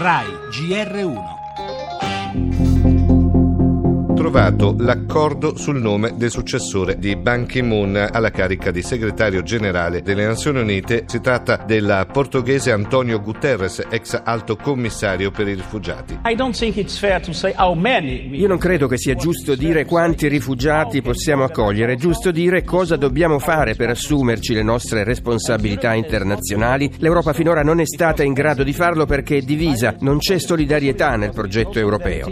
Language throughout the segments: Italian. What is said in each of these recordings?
RAI GR1 trovato l'accordo sul nome del successore di Ban Ki-moon alla carica di segretario generale delle Nazioni Unite. Si tratta del portoghese Antonio Guterres, ex alto commissario per i rifugiati. Io non credo che sia giusto dire quanti rifugiati possiamo accogliere, è giusto dire cosa dobbiamo fare per assumerci le nostre responsabilità internazionali. L'Europa finora non è stata in grado di farlo perché è divisa, non c'è solidarietà nel progetto europeo.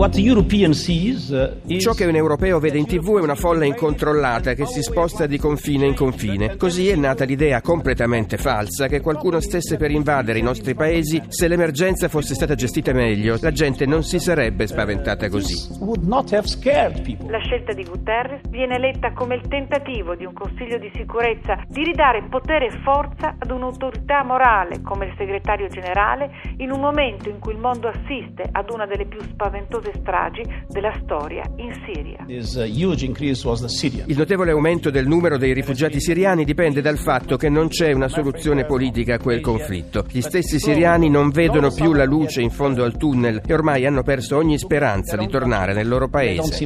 Uh, Ciò che un europeo vede in tv è una folla incontrollata che si sposta di confine in confine. Così è nata l'idea completamente falsa che qualcuno stesse per invadere i nostri paesi se l'emergenza fosse stata gestita meglio. La gente non si sarebbe spaventata così. La scelta di Guterres viene letta come il tentativo di un Consiglio di sicurezza di ridare potere e forza ad un'autorità morale come il segretario generale in un momento in cui il mondo assiste ad una delle più spaventose stragi della storia in Siria. Uh, il notevole aumento del numero dei rifugiati siriani dipende dal fatto che non c'è una soluzione politica a quel conflitto. Gli stessi siriani non vedono più la luce in fondo al tunnel e ormai hanno perso ogni speranza di tornare nel loro paese.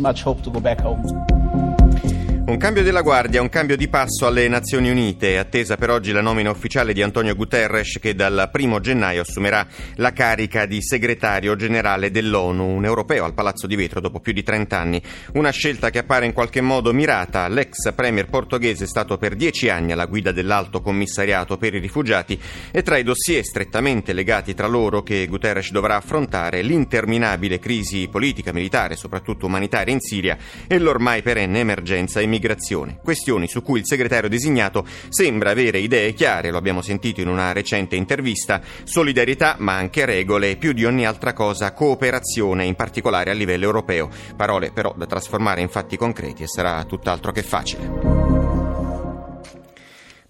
Un cambio della guardia, un cambio di passo alle Nazioni Unite. Attesa per oggi la nomina ufficiale di Antonio Guterres che dal primo gennaio assumerà la carica di segretario generale dell'ONU, un europeo al Palazzo di Vetro dopo più di 30 anni. Una scelta che appare in qualche modo mirata. L'ex premier portoghese è stato per dieci anni alla guida dell'Alto Commissariato per i rifugiati e tra i dossier strettamente legati tra loro che Guterres dovrà affrontare l'interminabile crisi politica, militare soprattutto umanitaria in Siria e l'ormai perenne emergenza immigrazione. Migrazione, questioni su cui il segretario designato sembra avere idee chiare, lo abbiamo sentito in una recente intervista, solidarietà ma anche regole e più di ogni altra cosa cooperazione, in particolare a livello europeo, parole però da trasformare in fatti concreti e sarà tutt'altro che facile.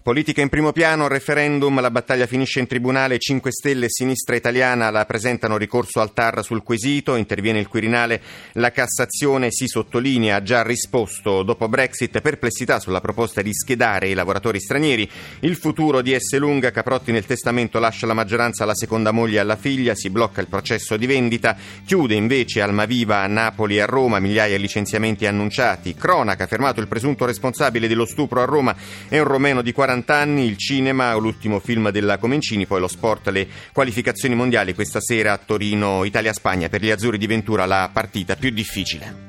Politica in primo piano, referendum, la battaglia finisce in tribunale, 5 Stelle e Sinistra Italiana la presentano ricorso al TAR sul quesito, interviene il Quirinale, la Cassazione si sottolinea, ha già risposto dopo Brexit, perplessità sulla proposta di schedare i lavoratori stranieri, il futuro di S. Lunga, Caprotti nel testamento lascia la maggioranza alla seconda moglie e alla figlia, si blocca il processo di vendita, chiude invece Almaviva a Napoli e a Roma, migliaia di licenziamenti annunciati, cronaca, fermato il presunto responsabile dello stupro a Roma, è un romeno di 40 40 anni, il cinema, l'ultimo film della Comencini, poi lo sport, le qualificazioni mondiali questa sera a Torino, Italia-Spagna, per gli azzurri di Ventura la partita più difficile.